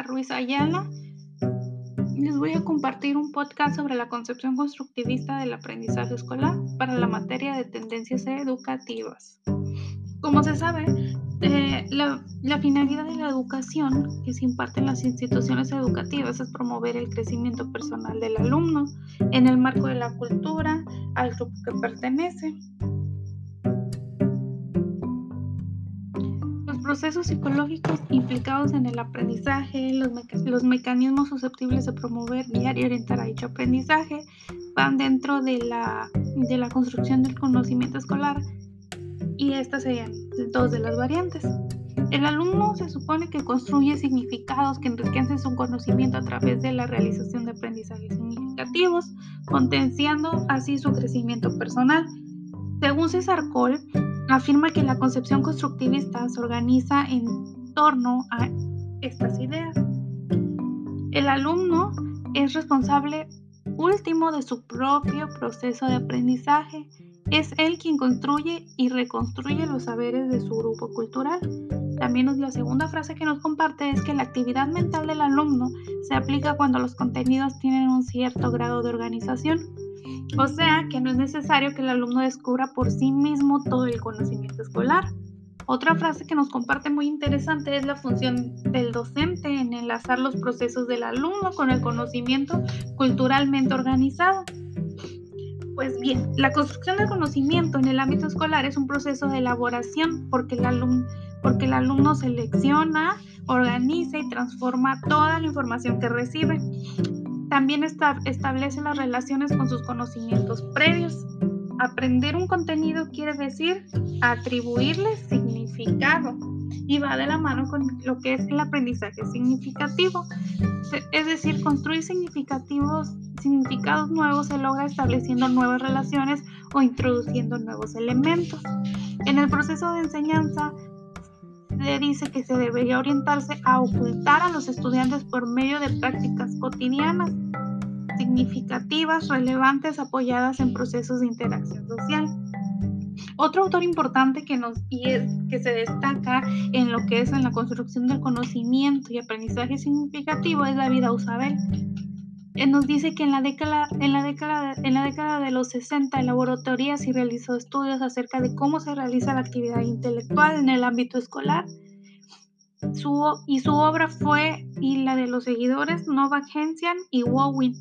Ruiz Ayala. Les voy a compartir un podcast sobre la concepción constructivista del aprendizaje escolar para la materia de tendencias educativas. Como se sabe, eh, la, la, finalidad de la educación que se imparte en las instituciones educativas es promover el crecimiento personal del alumno en el marco de la cultura al grupo que pertenece. Procesos psicológicos implicados en el aprendizaje, los, los, mecanismos susceptibles de promover, guiar y orientar a dicho aprendizaje van dentro de la, de la construcción del conocimiento escolar y estas serían dos de las variantes. El alumno se supone que construye significados que enriquecen su conocimiento a través de la realización de aprendizajes significativos, potenciando así su crecimiento personal. Según César Cole, afirma que la concepción constructivista se organiza en torno a estas ideas. El alumno es responsable último de su propio proceso de aprendizaje. Es él quien construye y reconstruye los saberes de su grupo cultural. También la segunda frase que nos comparte es que la actividad mental del alumno se aplica cuando los contenidos tienen un cierto grado de organización. O sea que no es necesario que el alumno descubra por sí mismo todo el conocimiento escolar. Otra frase que nos comparte muy interesante es la función del docente en enlazar los procesos del alumno con el conocimiento culturalmente organizado. Pues bien, la construcción del conocimiento en el ámbito escolar es un proceso de elaboración porque el alumno, selecciona, organiza y transforma toda la información que recibe. También establece las relaciones con sus conocimientos previos. Aprender un contenido quiere decir atribuirle significado y va de la mano con lo que es el aprendizaje significativo. Es decir, construir significativos, significados nuevos se logra estableciendo nuevas relaciones o introduciendo nuevos elementos. En el proceso de enseñanza, dice que se debería orientarse a ocultar a los estudiantes por medio de prácticas cotidianas, significativas, relevantes, apoyadas en procesos de interacción social. Otro autor importante que, nos, y que se destaca en lo que es en la construcción del conocimiento y aprendizaje significativo es David Ausabel. Él nos dice que en la, década, en, la década, en la década de los 60 elaboró teorías y realizó estudios acerca de cómo se realiza la actividad intelectual en el ámbito escolar. Su, y su obra fue, y la de los seguidores, Novak Hensian y Wowin,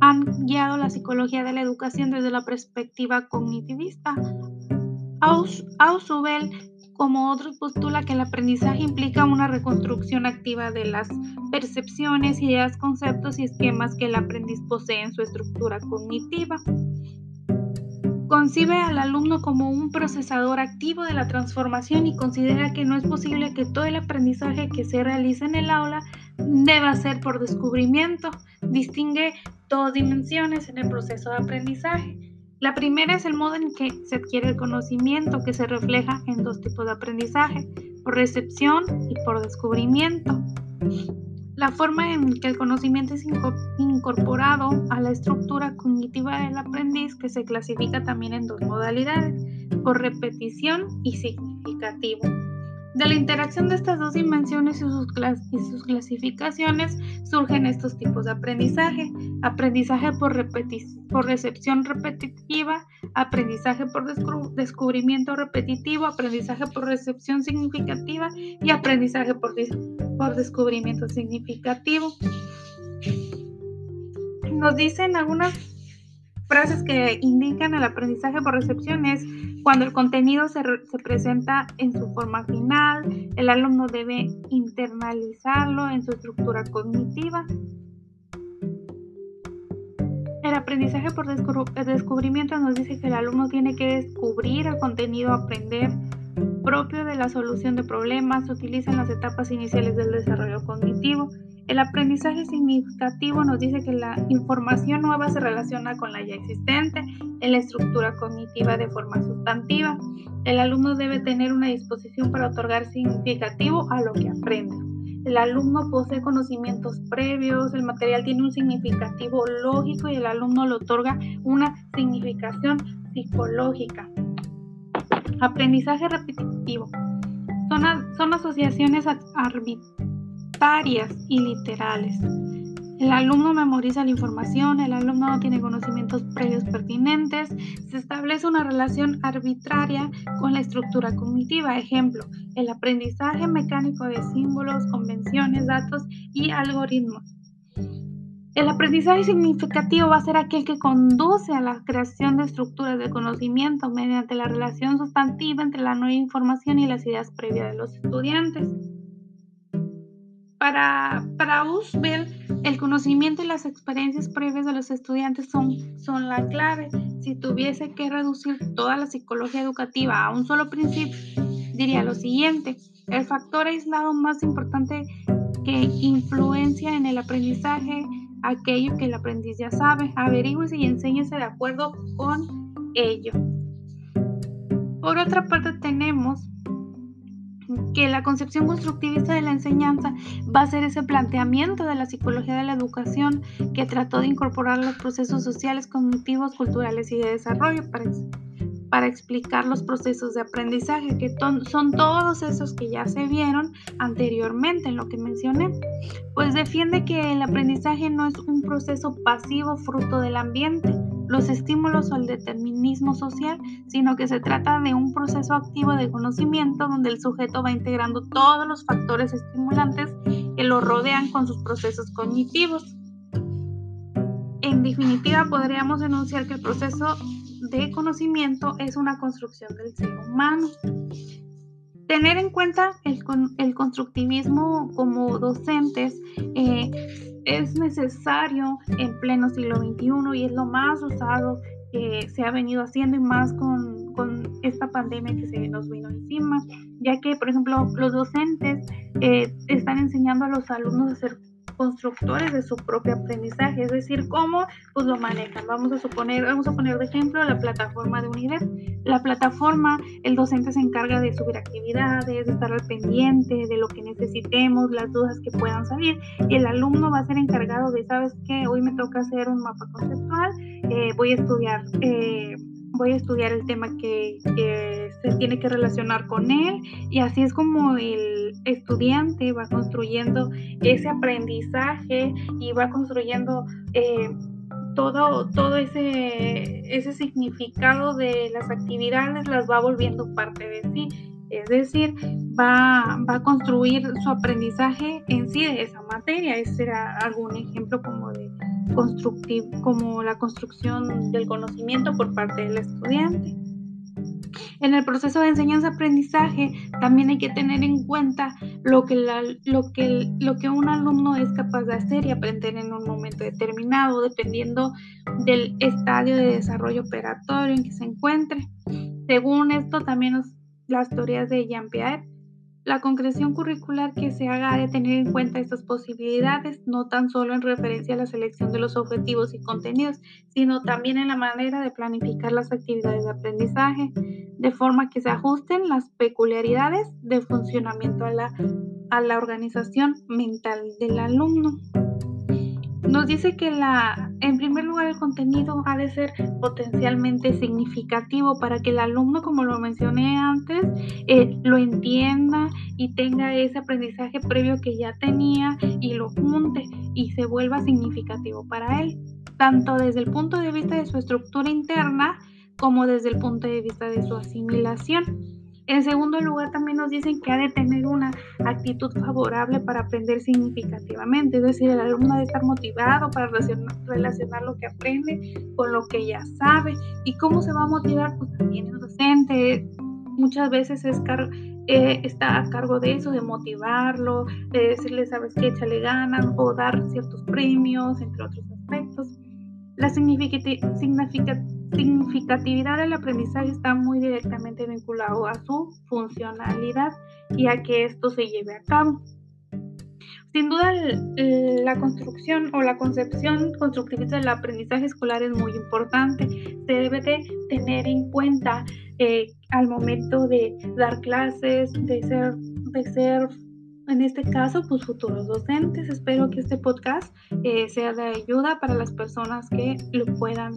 han guiado la psicología de la educación desde la perspectiva cognitivista. Ausubel como otros postula que el aprendizaje implica una reconstrucción activa de las percepciones, ideas, conceptos y esquemas que el aprendiz posee en su estructura cognitiva. Concibe al alumno como un procesador activo de la transformación y considera que no es posible que todo el aprendizaje que se realiza en el aula deba ser por descubrimiento. Distingue dos dimensiones en el proceso de aprendizaje la primera es el modo en que se adquiere el conocimiento, que se refleja en dos tipos de aprendizaje, por recepción y por descubrimiento. La forma en que el conocimiento es incorporado a la estructura cognitiva del aprendiz, que se clasifica también en dos modalidades, por repetición y significativo. De la interacción de estas dos dimensiones y sus, clasificaciones surgen estos tipos de aprendizaje. Aprendizaje por, recepción repetitiva, aprendizaje por descubrimiento repetitivo, aprendizaje por recepción significativa y aprendizaje por, por descubrimiento significativo. Nos dicen algunas frases que indican el aprendizaje por recepción es cuando el contenido se, presenta en su forma final, el alumno debe internalizarlo en su estructura cognitiva. El aprendizaje por descubrimiento nos dice que el alumno tiene que descubrir el contenido aprender propio de la solución de problemas, se utiliza en las etapas iniciales del desarrollo cognitivo. El aprendizaje significativo nos dice que la información nueva se relaciona con la ya existente en la estructura cognitiva de forma sustantiva. El alumno debe tener una disposición para otorgar significativo a lo que aprende. El alumno posee conocimientos previos, el material tiene un significativo lógico y el alumno le otorga una significación psicológica. Aprendizaje repetitivo. Son, son asociaciones arbitrarias fragmentarias y literales. El alumno memoriza la información, el alumno no tiene conocimientos previos pertinentes, se establece una relación arbitraria con la estructura cognitiva. Ejemplo, el aprendizaje mecánico de símbolos, convenciones, datos y algoritmos. El aprendizaje significativo va a ser aquel que conduce a la creación de estructuras de conocimiento mediante la relación sustantiva entre la nueva información y las ideas previas de los estudiantes. Para, para Usbel, el conocimiento y las experiencias previas de los estudiantes son, son la clave. Si tuviese que reducir toda la psicología educativa a un solo principio, diría lo siguiente. El factor aislado más importante que influencia en el aprendizaje, aquello que el aprendiz ya sabe, averigüe y enséñese de acuerdo con ello. Por otra parte tenemos que la concepción constructivista de la enseñanza va a ser ese planteamiento de la psicología de la educación que trató de incorporar los procesos sociales, cognitivos, culturales y de desarrollo para, para explicar los procesos de aprendizaje, que son todos esos que ya se vieron anteriormente en lo que mencioné. Pues defiende que el aprendizaje no es un proceso pasivo fruto del ambiente, los estímulos o el determinismo social, sino que se trata de un proceso activo de conocimiento donde el sujeto va integrando todos los factores estimulantes que lo rodean con sus procesos cognitivos. En definitiva, podríamos denunciar que el proceso de conocimiento es una construcción del ser humano. Tener en cuenta el, constructivismo como docentes eh, es necesario en pleno siglo XXI y es lo más usado que se ha venido haciendo y más con, con esta pandemia que se nos vino encima, ya que, por ejemplo, los docentes eh, están enseñando a los alumnos a hacer constructores de su propio aprendizaje, es decir, cómo pues lo manejan. Vamos a suponer, vamos a poner de ejemplo la plataforma de unidad. La plataforma, el docente se encarga de subir actividades, de estar al pendiente de lo que necesitemos, las dudas que puedan salir, y el alumno va a ser encargado de, sabes qué, hoy me toca hacer un mapa conceptual, eh, voy a estudiar. Eh, voy a estudiar el tema que, se tiene que relacionar con él y así es como el estudiante va construyendo ese aprendizaje y va construyendo eh, todo, todo ese, ese significado de las actividades, las va volviendo parte de sí. Es decir, va, va a construir su aprendizaje en sí de esa materia. Ese será algún ejemplo como de, como la construcción del conocimiento por parte del estudiante. En el proceso de enseñanza-aprendizaje también hay que tener en cuenta lo que, lo, que, lo que un alumno es capaz de hacer y aprender en un momento determinado, dependiendo del estadio de desarrollo operatorio en que se encuentre. Según esto, también las teorías de Jean-Pierre la concreción curricular que se haga ha de tener en cuenta estas posibilidades, no tan solo en referencia a la selección de los objetivos y contenidos, sino también en la manera de planificar las actividades de aprendizaje, de forma que se ajusten las peculiaridades de funcionamiento a la, a la organización mental del alumno. Nos dice que la, en primer lugar el contenido ha de ser potencialmente significativo para que el alumno, como lo mencioné antes, eh, lo entienda y tenga ese aprendizaje previo que ya tenía y lo junte y se vuelva significativo para él, tanto desde el punto de vista de su estructura interna como desde el punto de vista de su asimilación. En segundo lugar, también nos dicen que ha de tener una actitud favorable para aprender significativamente, es decir, el alumno debe estar motivado para relacionar, lo que aprende con lo que ya sabe. ¿Y cómo se va a motivar? Pues también el docente muchas veces es eh, está a cargo de eso, de motivarlo, de decirle, sabes qué, échale ganas o dar ciertos premios, entre otros aspectos. La significativa significatividad del aprendizaje está muy directamente vinculado a su funcionalidad y a que esto se lleve a cabo. Sin duda, la construcción o la concepción constructivista del aprendizaje escolar es muy importante. Se debe de tener en cuenta eh, al momento de dar clases, de ser, de ser, en este caso, pues futuros docentes. Espero que este podcast eh, sea de ayuda para las personas que lo puedan